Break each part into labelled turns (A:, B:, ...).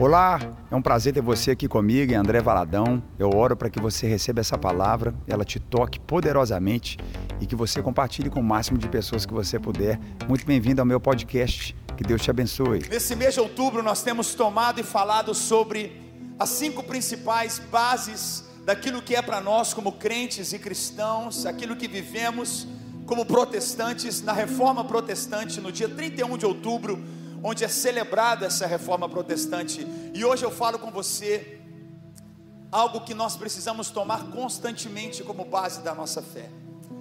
A: Olá, é um prazer ter você aqui comigo, André Valadão. Eu oro para que você receba essa palavra, ela te toque poderosamente e que você compartilhe com o máximo de pessoas que você puder. Muito bem-vindo ao meu podcast. Que Deus te abençoe.
B: Nesse mês de outubro, nós temos tomado e falado sobre as cinco principais bases daquilo que é para nós como crentes e cristãos, aquilo que vivemos como protestantes na reforma protestante no dia 31 de outubro onde é celebrada essa reforma protestante. E hoje eu falo com você algo que nós precisamos tomar constantemente como base da nossa fé.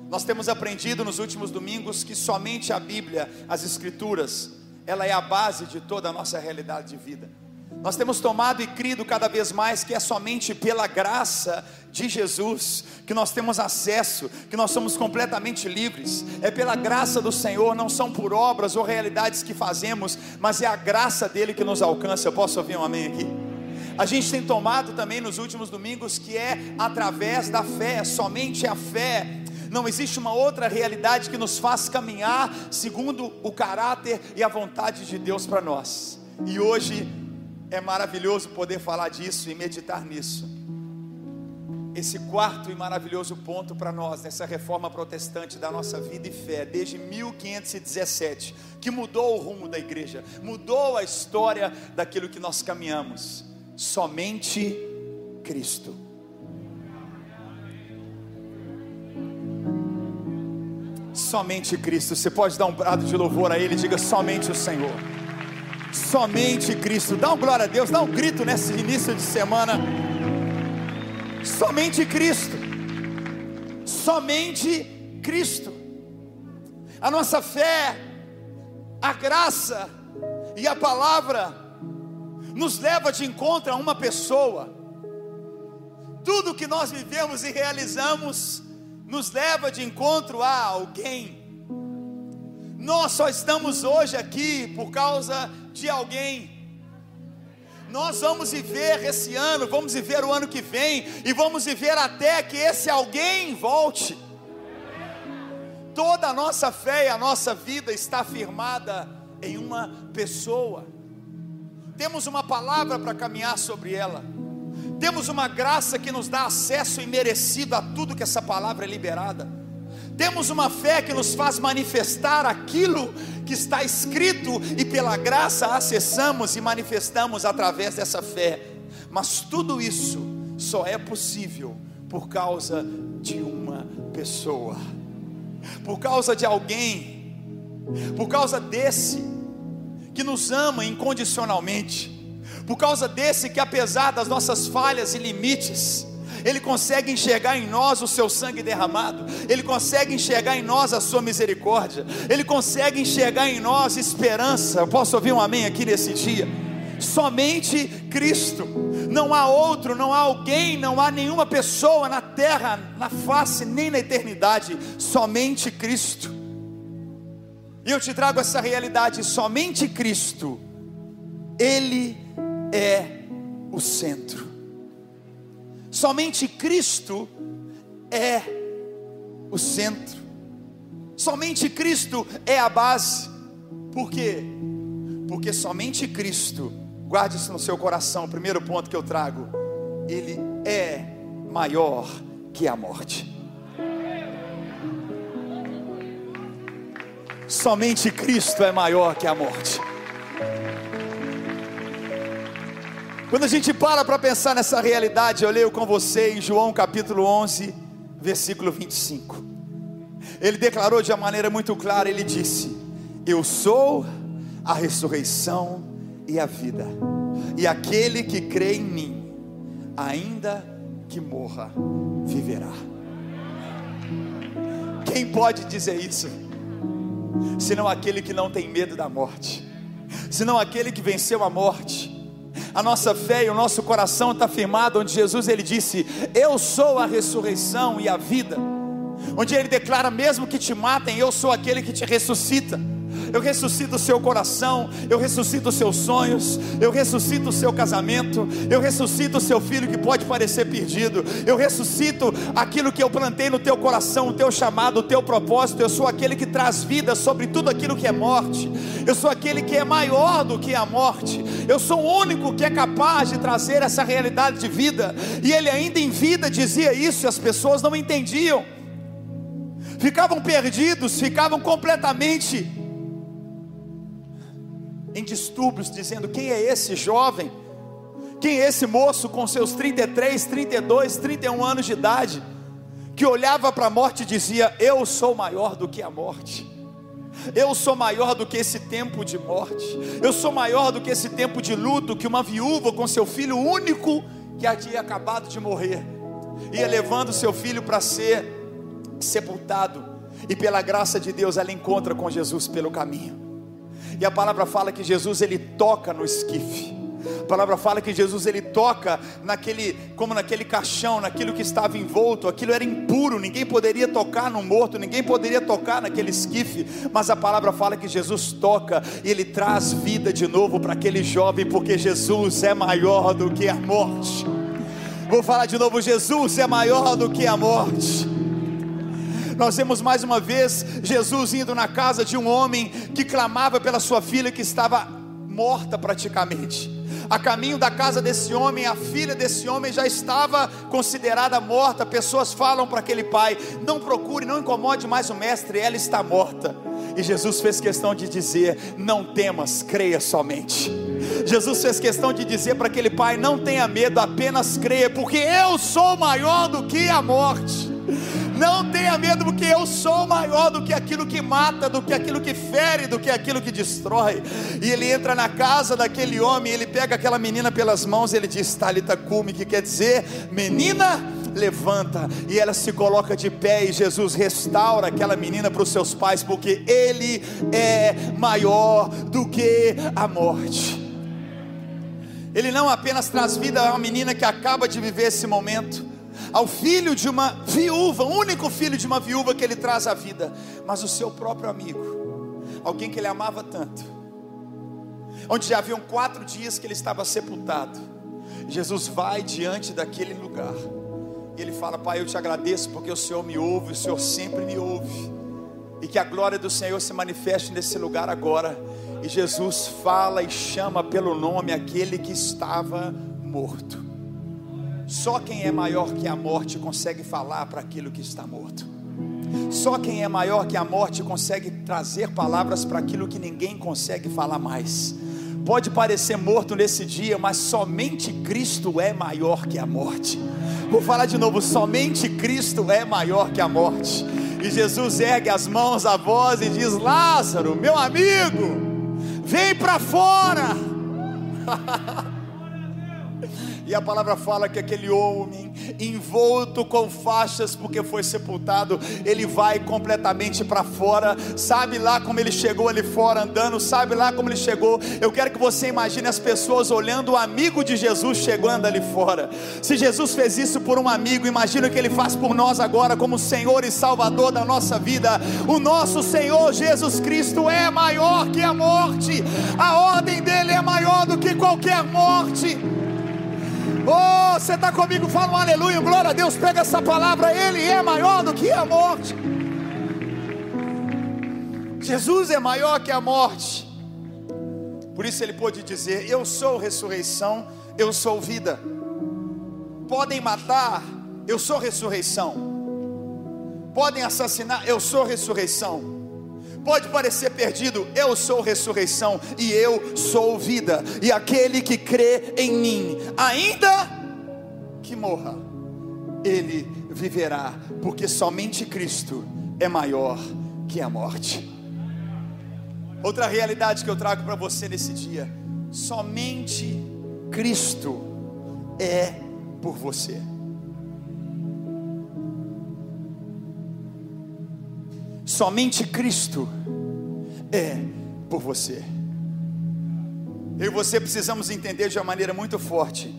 B: Nós temos aprendido nos últimos domingos que somente a Bíblia, as Escrituras, ela é a base de toda a nossa realidade de vida. Nós temos tomado e crido cada vez mais que é somente pela graça de Jesus que nós temos acesso, que nós somos completamente livres. É pela graça do Senhor, não são por obras ou realidades que fazemos, mas é a graça dele que nos alcança. Eu posso ouvir um amém aqui? A gente tem tomado também nos últimos domingos que é através da fé, somente a fé não existe uma outra realidade que nos faz caminhar segundo o caráter e a vontade de Deus para nós. E hoje é maravilhoso poder falar disso e meditar nisso. Esse quarto e maravilhoso ponto para nós, nessa reforma protestante da nossa vida e fé, desde 1517, que mudou o rumo da igreja, mudou a história daquilo que nós caminhamos. Somente Cristo. Somente Cristo. Você pode dar um brado de louvor a Ele, diga somente o Senhor. Somente Cristo. Dá um glória a Deus, dá um grito nesse início de semana. Somente Cristo. Somente Cristo. A nossa fé, a graça e a palavra nos leva de encontro a uma pessoa. Tudo que nós vivemos e realizamos nos leva de encontro a alguém. Nós só estamos hoje aqui por causa de alguém. Nós vamos viver esse ano, vamos viver o ano que vem, e vamos viver até que esse alguém volte. Toda a nossa fé e a nossa vida está firmada em uma pessoa. Temos uma palavra para caminhar sobre ela. Temos uma graça que nos dá acesso imerecido a tudo que essa palavra é liberada. Temos uma fé que nos faz manifestar aquilo que está escrito e pela graça acessamos e manifestamos através dessa fé. Mas tudo isso só é possível por causa de uma pessoa, por causa de alguém, por causa desse que nos ama incondicionalmente, por causa desse que, apesar das nossas falhas e limites, ele consegue enxergar em nós o seu sangue derramado, Ele consegue enxergar em nós a sua misericórdia, Ele consegue enxergar em nós esperança. Eu posso ouvir um amém aqui nesse dia? Somente Cristo, não há outro, não há alguém, não há nenhuma pessoa na terra, na face, nem na eternidade, somente Cristo. E eu te trago essa realidade: somente Cristo, Ele é o centro. Somente Cristo é o centro. Somente Cristo é a base. Por quê? Porque somente Cristo, guarde isso no seu coração, o primeiro ponto que eu trago, ele é maior que a morte. Somente Cristo é maior que a morte. Quando a gente para para pensar nessa realidade, eu leio com você em João capítulo 11, versículo 25. Ele declarou de uma maneira muito clara: Ele disse: Eu sou a ressurreição e a vida, e aquele que crê em mim, ainda que morra, viverá. Quem pode dizer isso? Senão aquele que não tem medo da morte, senão aquele que venceu a morte a nossa fé e o nosso coração está firmado onde Jesus ele disse: Eu sou a ressurreição e a vida. Onde ele declara: mesmo que te matem, eu sou aquele que te ressuscita. Eu ressuscito o seu coração, eu ressuscito os seus sonhos, eu ressuscito o seu casamento, eu ressuscito o seu filho que pode parecer perdido, eu ressuscito aquilo que eu plantei no teu coração, o teu chamado, o teu propósito. Eu sou aquele que traz vida sobre tudo aquilo que é morte, eu sou aquele que é maior do que a morte, eu sou o único que é capaz de trazer essa realidade de vida, e ele ainda em vida dizia isso e as pessoas não entendiam ficavam perdidos, ficavam completamente em distúrbios, dizendo: quem é esse jovem? Quem é esse moço com seus 33, 32, 31 anos de idade, que olhava para a morte e dizia: Eu sou maior do que a morte. Eu sou maior do que esse tempo de morte. Eu sou maior do que esse tempo de luto que uma viúva com seu filho único que havia acabado de morrer ia levando seu filho para ser sepultado. E pela graça de Deus ela encontra com Jesus pelo caminho. E a palavra fala que Jesus ele toca no esquife. A palavra fala que Jesus ele toca naquele, como naquele caixão, naquilo que estava envolto, aquilo era impuro, ninguém poderia tocar no morto, ninguém poderia tocar naquele esquife, mas a palavra fala que Jesus toca e ele traz vida de novo para aquele jovem, porque Jesus é maior do que a morte. Vou falar de novo: Jesus é maior do que a morte. Nós vemos mais uma vez Jesus indo na casa de um homem que clamava pela sua filha que estava morta praticamente. A caminho da casa desse homem, a filha desse homem já estava considerada morta. Pessoas falam para aquele pai: Não procure, não incomode mais o mestre, ela está morta. E Jesus fez questão de dizer: Não temas, creia somente. Jesus fez questão de dizer para aquele pai: Não tenha medo, apenas creia, porque eu sou maior do que a morte. Não tenha medo, porque eu sou maior do que aquilo que mata, do que aquilo que fere, do que aquilo que destrói. E ele entra na casa daquele homem, ele pega aquela menina pelas mãos, ele diz: Talita cume, que quer dizer, menina, levanta. E ela se coloca de pé, e Jesus restaura aquela menina para os seus pais, porque ele é maior do que a morte. Ele não apenas traz vida a uma menina que acaba de viver esse momento, ao filho de uma viúva, o único filho de uma viúva que ele traz à vida, mas o seu próprio amigo, alguém que ele amava tanto, onde já haviam quatro dias que ele estava sepultado. Jesus vai diante daquele lugar e ele fala: Pai, eu te agradeço porque o Senhor me ouve, o Senhor sempre me ouve, e que a glória do Senhor se manifeste nesse lugar agora. E Jesus fala e chama pelo nome aquele que estava morto. Só quem é maior que a morte consegue falar para aquilo que está morto. Só quem é maior que a morte consegue trazer palavras para aquilo que ninguém consegue falar mais. Pode parecer morto nesse dia, mas somente Cristo é maior que a morte. Vou falar de novo: somente Cristo é maior que a morte. E Jesus ergue as mãos à voz e diz: Lázaro, meu amigo, vem para fora. E a palavra fala que aquele homem, envolto com faixas, porque foi sepultado, ele vai completamente para fora. Sabe lá como ele chegou ali fora andando? Sabe lá como ele chegou? Eu quero que você imagine as pessoas olhando o amigo de Jesus chegando ali fora. Se Jesus fez isso por um amigo, imagina o que ele faz por nós agora, como Senhor e Salvador da nossa vida. O nosso Senhor Jesus Cristo é maior que a morte, a ordem dele é maior do que qualquer morte. Oh, você está comigo? Fala um aleluia, glória a Deus. Pega essa palavra, Ele é maior do que a morte. Jesus é maior que a morte. Por isso ele pôde dizer: Eu sou ressurreição, eu sou vida. Podem matar, eu sou ressurreição. Podem assassinar, eu sou ressurreição pode parecer perdido, eu sou ressurreição e eu sou vida, e aquele que crê em mim, ainda que morra, ele viverá, porque somente Cristo é maior que a morte. Outra realidade que eu trago para você nesse dia: somente Cristo é por você. Somente Cristo é por você. Eu e você precisamos entender de uma maneira muito forte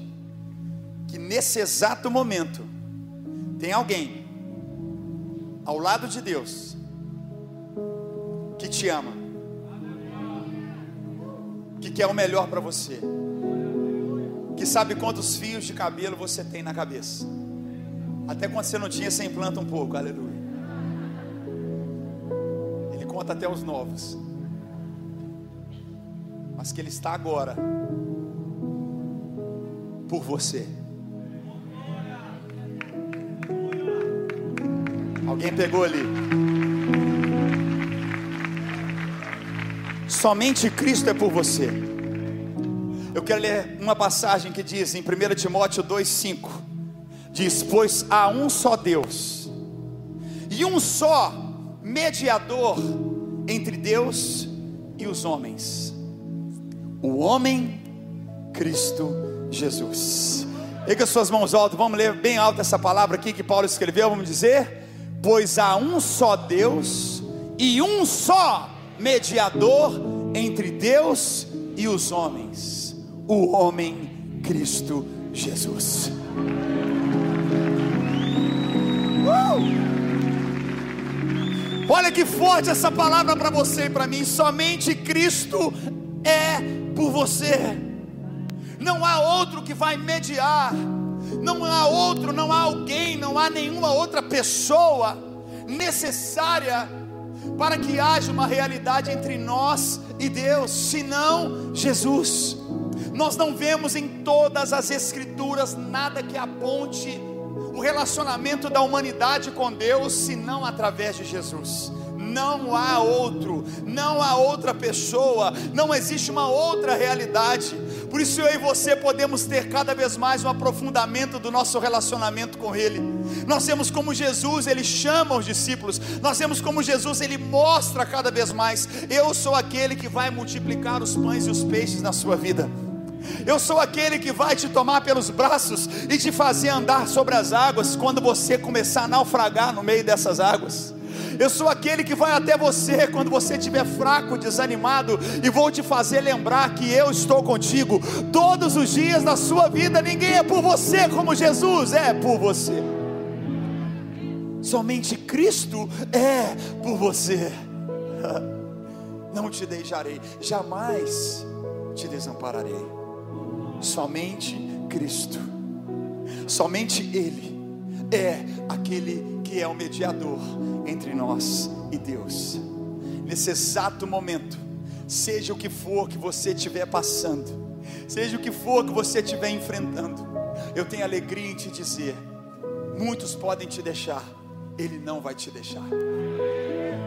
B: que nesse exato momento tem alguém ao lado de Deus que te ama. que é o melhor para você, que sabe quantos fios de cabelo você tem na cabeça, até quando você não tinha, você implanta um pouco, aleluia. Conta até os novos, mas que Ele está agora por você. Alguém pegou ali? Somente Cristo é por você. Eu quero ler uma passagem que diz em 1 Timóteo 2,5: Diz: Pois há um só Deus, e um só mediador entre Deus e os homens, o homem Cristo Jesus. Erga suas mãos altas, vamos ler bem alto essa palavra aqui que Paulo escreveu, vamos dizer: Pois há um só Deus e um só mediador entre Deus e os homens, o homem Cristo Jesus. Uh! Olha que forte essa palavra para você e para mim. Somente Cristo é por você. Não há outro que vai mediar. Não há outro, não há alguém, não há nenhuma outra pessoa necessária para que haja uma realidade entre nós e Deus, senão Jesus. Nós não vemos em todas as Escrituras nada que aponte o relacionamento da humanidade com Deus, senão através de Jesus não há outro, não há outra pessoa, não existe uma outra realidade. Por isso eu e você podemos ter cada vez mais um aprofundamento do nosso relacionamento com Ele. Nós vemos como Jesus ele chama os discípulos, nós vemos como Jesus ele mostra cada vez mais: eu sou aquele que vai multiplicar os pães e os peixes na sua vida. Eu sou aquele que vai te tomar pelos braços e te fazer andar sobre as águas quando você começar a naufragar no meio dessas águas. Eu sou aquele que vai até você quando você estiver fraco, desanimado, e vou te fazer lembrar que eu estou contigo todos os dias da sua vida. Ninguém é por você como Jesus é por você. Somente Cristo é por você. Não te deixarei, jamais te desampararei. Somente Cristo, somente Ele é aquele que é o mediador entre nós e Deus. Nesse exato momento, seja o que for que você estiver passando, seja o que for que você estiver enfrentando, eu tenho alegria em te dizer: muitos podem te deixar, Ele não vai te deixar.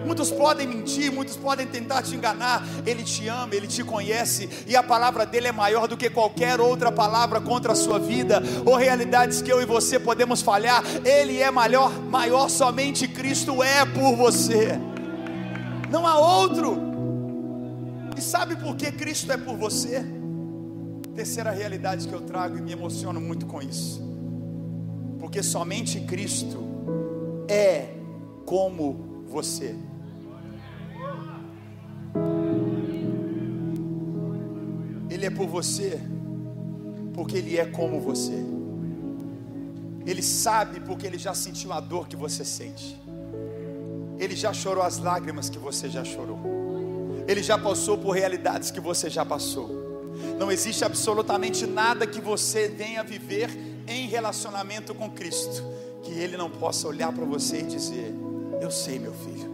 B: Muitos podem mentir, muitos podem tentar te enganar. Ele te ama, ele te conhece, e a palavra dele é maior do que qualquer outra palavra contra a sua vida, ou realidades que eu e você podemos falhar. Ele é maior, maior somente Cristo é por você. Não há outro. E sabe por que Cristo é por você? Terceira realidade que eu trago e me emociono muito com isso. Porque somente Cristo é como você. Ele é por você, porque Ele é como você. Ele sabe porque Ele já sentiu a dor que você sente. Ele já chorou as lágrimas que você já chorou. Ele já passou por realidades que você já passou. Não existe absolutamente nada que você venha viver em relacionamento com Cristo que Ele não possa olhar para você e dizer: Eu sei, meu filho.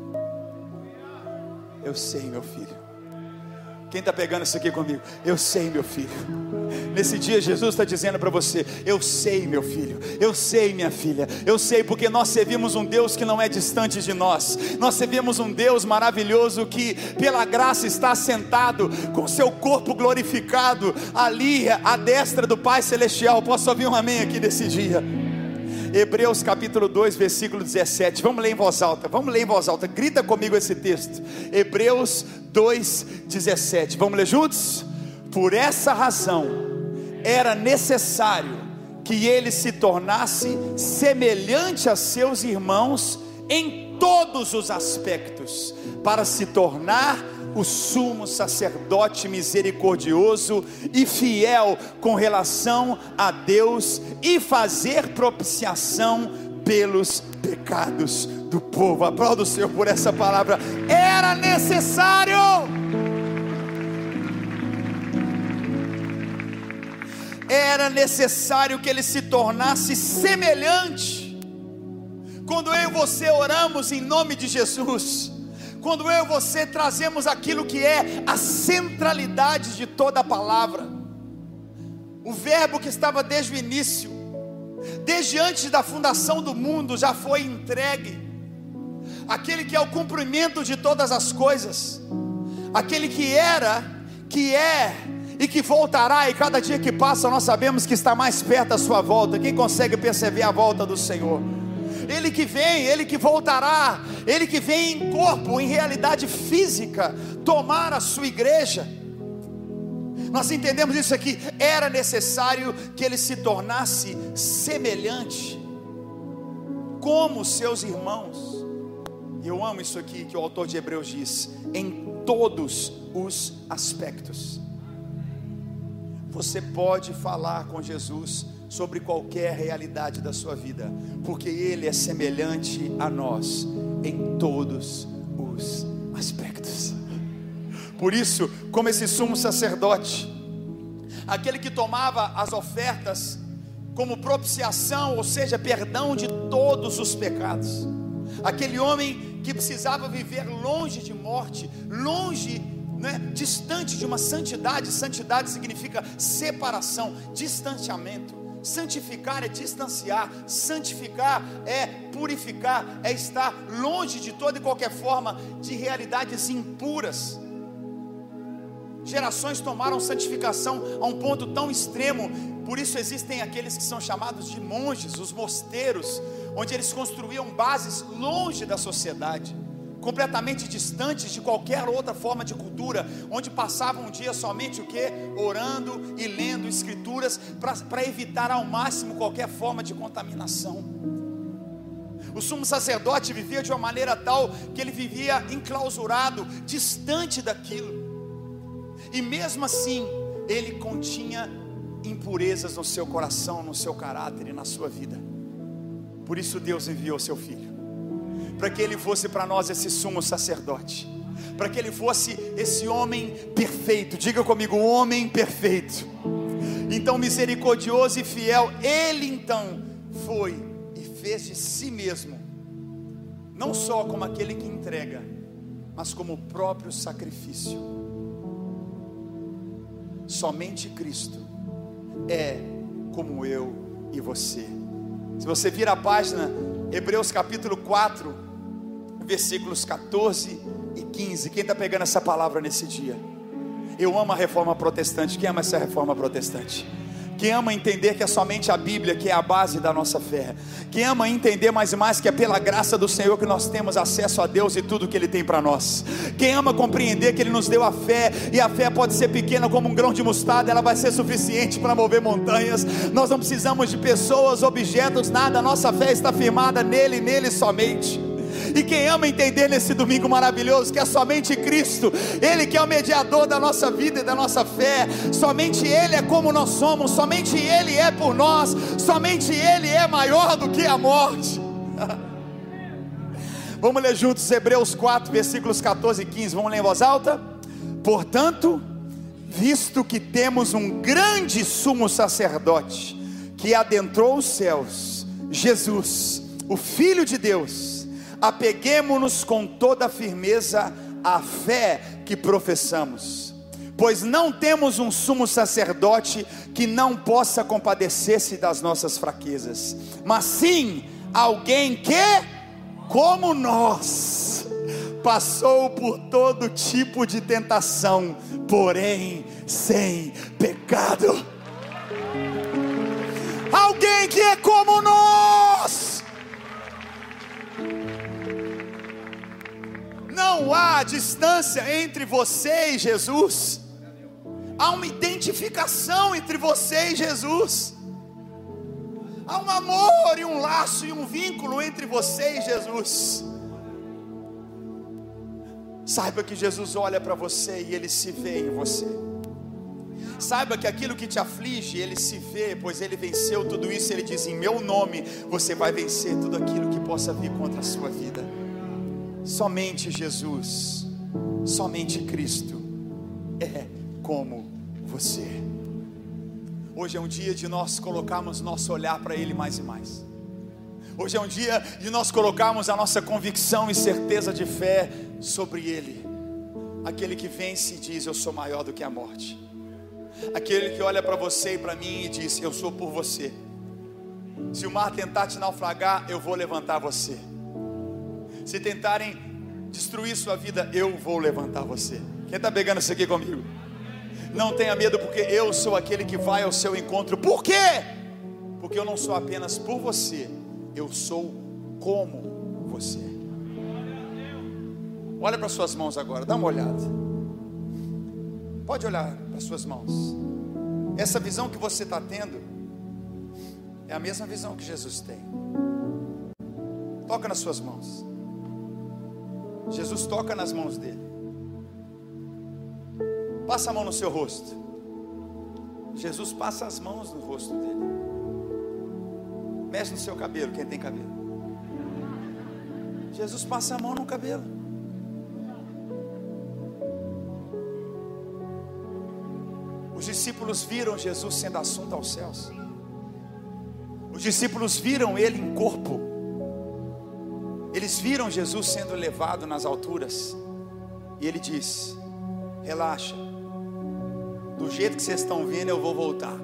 B: Eu sei, meu filho. Quem está pegando isso aqui comigo? Eu sei, meu filho. Nesse dia, Jesus está dizendo para você: Eu sei, meu filho. Eu sei, minha filha. Eu sei, porque nós servimos um Deus que não é distante de nós. Nós servimos um Deus maravilhoso que, pela graça, está sentado com seu corpo glorificado ali à destra do Pai Celestial. Posso ouvir um amém aqui nesse dia? Hebreus capítulo 2, versículo 17. Vamos ler em voz alta. Vamos ler em voz alta. Grita comigo esse texto. Hebreus 2, 17. Vamos ler juntos? Por essa razão era necessário que ele se tornasse semelhante a seus irmãos em todos os aspectos, para se tornar o sumo sacerdote misericordioso e fiel com relação a Deus e fazer propiciação pelos pecados do povo. Aplauda o Senhor por essa palavra. Era necessário. era necessário que ele se tornasse semelhante. Quando eu e você oramos em nome de Jesus, quando eu e você trazemos aquilo que é a centralidade de toda a palavra, o Verbo que estava desde o início, desde antes da fundação do mundo, já foi entregue, aquele que é o cumprimento de todas as coisas, aquele que era, que é e que voltará, e cada dia que passa nós sabemos que está mais perto da sua volta. Quem consegue perceber a volta do Senhor? Ele que vem, ele que voltará, ele que vem em corpo, em realidade física, tomar a sua igreja. Nós entendemos isso aqui, era necessário que ele se tornasse semelhante como seus irmãos. Eu amo isso aqui que o autor de Hebreus diz, em todos os aspectos. Você pode falar com Jesus sobre qualquer realidade da sua vida, porque Ele é semelhante a nós em todos os aspectos. Por isso, como esse sumo sacerdote, aquele que tomava as ofertas como propiciação, ou seja, perdão de todos os pecados, aquele homem que precisava viver longe de morte, longe né, distante de uma santidade. Santidade significa separação, distanciamento. Santificar é distanciar, santificar é purificar, é estar longe de toda e qualquer forma de realidades impuras. Gerações tomaram santificação a um ponto tão extremo, por isso existem aqueles que são chamados de monges, os mosteiros, onde eles construíam bases longe da sociedade completamente distantes de qualquer outra forma de cultura, onde passavam um dia somente o que? Orando e lendo escrituras para evitar ao máximo qualquer forma de contaminação. O sumo sacerdote vivia de uma maneira tal que ele vivia enclausurado, distante daquilo. E mesmo assim, ele continha impurezas no seu coração, no seu caráter e na sua vida. Por isso Deus enviou seu filho para que ele fosse para nós esse sumo sacerdote, para que ele fosse esse homem perfeito. Diga comigo, homem perfeito. Então, misericordioso e fiel, ele então foi e fez de si mesmo, não só como aquele que entrega, mas como o próprio sacrifício. Somente Cristo é como eu e você. Se você vira a página, Hebreus capítulo 4, versículos 14 e 15. Quem está pegando essa palavra nesse dia? Eu amo a reforma protestante. Quem ama essa reforma protestante? Quem ama entender que é somente a Bíblia que é a base da nossa fé. Quem ama entender mais e mais que é pela graça do Senhor que nós temos acesso a Deus e tudo que Ele tem para nós. Quem ama compreender que Ele nos deu a fé e a fé pode ser pequena como um grão de mostarda, ela vai ser suficiente para mover montanhas. Nós não precisamos de pessoas, objetos, nada. Nossa fé está firmada nele, nele somente. E quem ama entender nesse domingo maravilhoso que é somente Cristo, Ele que é o mediador da nossa vida e da nossa fé, somente Ele é como nós somos, somente Ele é por nós, somente Ele é maior do que a morte. Vamos ler juntos Hebreus 4, versículos 14 e 15. Vamos ler em voz alta? Portanto, visto que temos um grande sumo sacerdote que adentrou os céus, Jesus, o Filho de Deus, apeguemos-nos com toda firmeza à fé que professamos, pois não temos um sumo sacerdote que não possa compadecer-se das nossas fraquezas, mas sim alguém que, como nós, passou por todo tipo de tentação, porém sem pecado. Alguém que é como nós Não há distância entre você e Jesus. Há uma identificação entre você e Jesus. Há um amor e um laço e um vínculo entre você e Jesus. Saiba que Jesus olha para você e ele se vê em você. Saiba que aquilo que te aflige, ele se vê, pois ele venceu tudo isso. Ele diz: Em meu nome, você vai vencer tudo aquilo que possa vir contra a sua vida. Somente Jesus, somente Cristo é como você. Hoje é um dia de nós colocarmos nosso olhar para Ele mais e mais. Hoje é um dia de nós colocarmos a nossa convicção e certeza de fé sobre Ele. Aquele que vence e diz: Eu sou maior do que a morte. Aquele que olha para você e para mim e diz: Eu sou por você. Se o mar tentar te naufragar, eu vou levantar você. Se tentarem destruir sua vida, eu vou levantar você. Quem está pegando isso aqui comigo? Não tenha medo, porque eu sou aquele que vai ao seu encontro. Por quê? Porque eu não sou apenas por você, eu sou como você. Olha para suas mãos agora, dá uma olhada. Pode olhar para suas mãos. Essa visão que você está tendo é a mesma visão que Jesus tem. Toca nas suas mãos. Jesus toca nas mãos dele. Passa a mão no seu rosto. Jesus passa as mãos no rosto dele. Mexe no seu cabelo, quem tem cabelo. Jesus passa a mão no cabelo. Os discípulos viram Jesus sendo assunto aos céus. Os discípulos viram ele em corpo. Eles viram Jesus sendo levado nas alturas. E ele diz: Relaxa, do jeito que vocês estão vendo, eu vou voltar.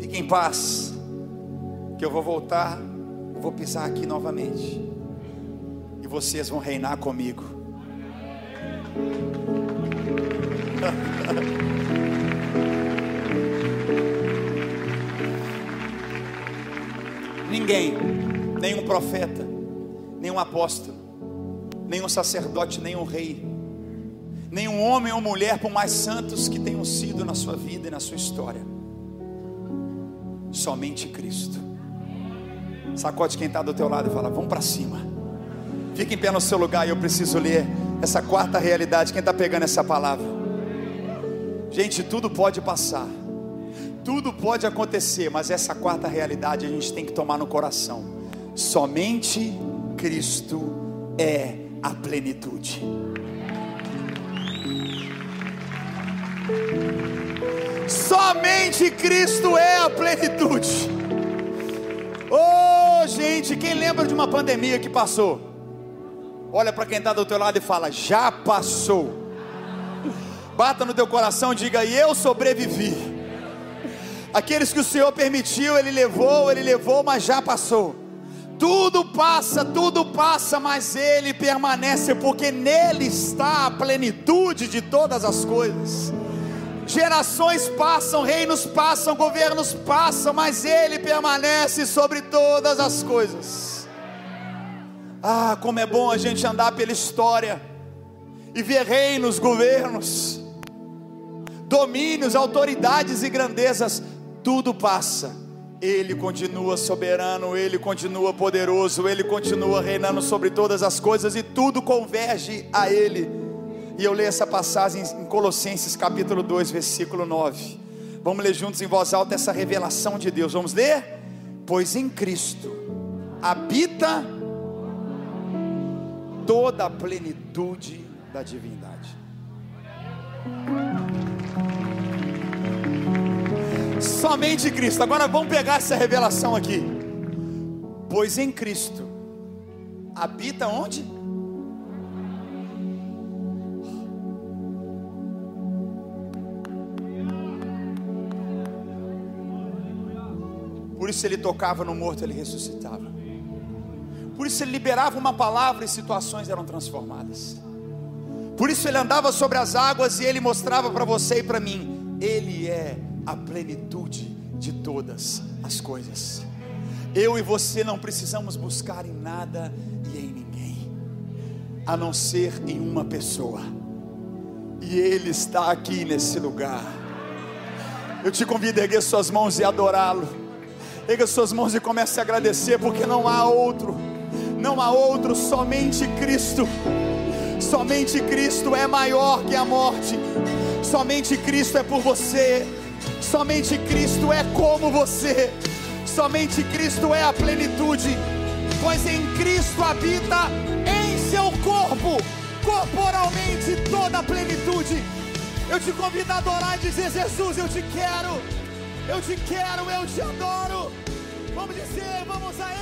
B: Fique em paz, que eu vou voltar, vou pisar aqui novamente, e vocês vão reinar comigo. Ninguém, nenhum profeta, nenhum apóstolo, nenhum sacerdote, nenhum rei, nenhum homem ou mulher, por mais santos que tenham sido na sua vida e na sua história, somente Cristo. Sacode quem está do teu lado e fala: Vamos para cima. Fique em pé no seu lugar e eu preciso ler essa quarta realidade. Quem está pegando essa palavra? Gente, tudo pode passar, tudo pode acontecer, mas essa quarta realidade a gente tem que tomar no coração. Somente Cristo é a plenitude. Somente Cristo é a plenitude. Oh, gente, quem lembra de uma pandemia que passou? Olha para quem está do teu lado e fala: já passou. Bata no teu coração, diga: e eu sobrevivi. Aqueles que o Senhor permitiu, Ele levou, Ele levou, mas já passou. Tudo passa, tudo passa, mas Ele permanece, porque nele está a plenitude de todas as coisas. Gerações passam, reinos passam, governos passam, mas Ele permanece sobre todas as coisas. Ah, como é bom a gente andar pela história e ver reinos, governos, domínios, autoridades e grandezas, tudo passa. Ele continua soberano, ele continua poderoso, ele continua reinando sobre todas as coisas e tudo converge a ele. E eu leio essa passagem em Colossenses capítulo 2, versículo 9. Vamos ler juntos em voz alta essa revelação de Deus. Vamos ler? Pois em Cristo habita toda a plenitude da divindade. Somente Cristo. Agora vamos pegar essa revelação aqui. Pois em Cristo habita onde? Por isso ele tocava no morto, ele ressuscitava. Por isso ele liberava uma palavra e situações eram transformadas. Por isso ele andava sobre as águas e ele mostrava para você e para mim, ele é a plenitude de todas as coisas. Eu e você não precisamos buscar em nada e em ninguém, a não ser em uma pessoa, e Ele está aqui nesse lugar. Eu te convido a erguer suas mãos e adorá-lo. Erga suas mãos e comece a agradecer, porque não há outro, não há outro, somente Cristo. Somente Cristo é maior que a morte. Somente Cristo é por você. Somente Cristo é como você. Somente Cristo é a plenitude, pois em Cristo habita em seu corpo, corporalmente, toda a plenitude. Eu te convido a adorar e dizer: Jesus, eu te quero, eu te quero, eu te adoro. Vamos dizer, vamos a Ele.